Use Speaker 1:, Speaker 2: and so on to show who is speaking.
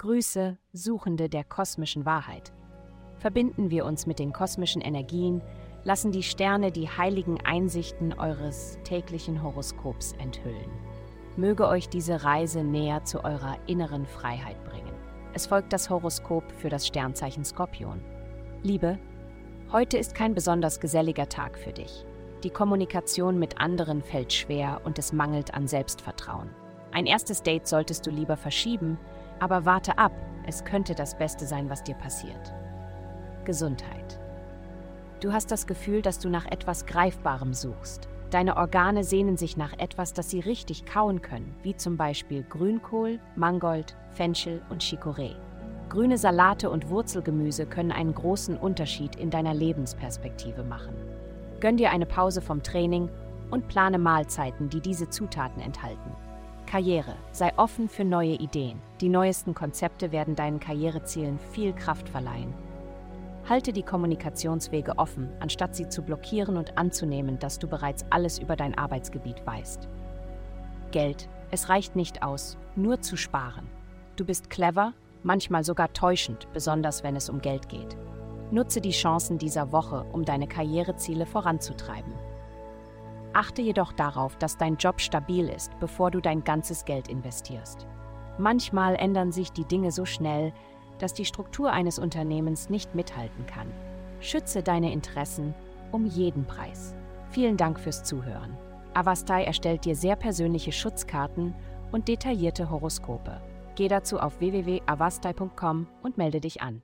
Speaker 1: Grüße, Suchende der kosmischen Wahrheit. Verbinden wir uns mit den kosmischen Energien, lassen die Sterne die heiligen Einsichten eures täglichen Horoskops enthüllen. Möge euch diese Reise näher zu eurer inneren Freiheit bringen. Es folgt das Horoskop für das Sternzeichen Skorpion. Liebe, heute ist kein besonders geselliger Tag für dich. Die Kommunikation mit anderen fällt schwer und es mangelt an Selbstvertrauen. Ein erstes Date solltest du lieber verschieben, aber warte ab, es könnte das Beste sein, was dir passiert. Gesundheit. Du hast das Gefühl, dass du nach etwas Greifbarem suchst. Deine Organe sehnen sich nach etwas, das sie richtig kauen können, wie zum Beispiel Grünkohl, Mangold, Fenchel und Chicorée. Grüne Salate und Wurzelgemüse können einen großen Unterschied in deiner Lebensperspektive machen. Gönn dir eine Pause vom Training und plane Mahlzeiten, die diese Zutaten enthalten. Karriere. Sei offen für neue Ideen. Die neuesten Konzepte werden deinen Karrierezielen viel Kraft verleihen. Halte die Kommunikationswege offen, anstatt sie zu blockieren und anzunehmen, dass du bereits alles über dein Arbeitsgebiet weißt. Geld. Es reicht nicht aus, nur zu sparen. Du bist clever, manchmal sogar täuschend, besonders wenn es um Geld geht. Nutze die Chancen dieser Woche, um deine Karriereziele voranzutreiben. Achte jedoch darauf, dass dein Job stabil ist, bevor du dein ganzes Geld investierst. Manchmal ändern sich die Dinge so schnell, dass die Struktur eines Unternehmens nicht mithalten kann. Schütze deine Interessen um jeden Preis. Vielen Dank fürs Zuhören. Avastai erstellt dir sehr persönliche Schutzkarten und detaillierte Horoskope. Geh dazu auf www.avastai.com und melde dich an.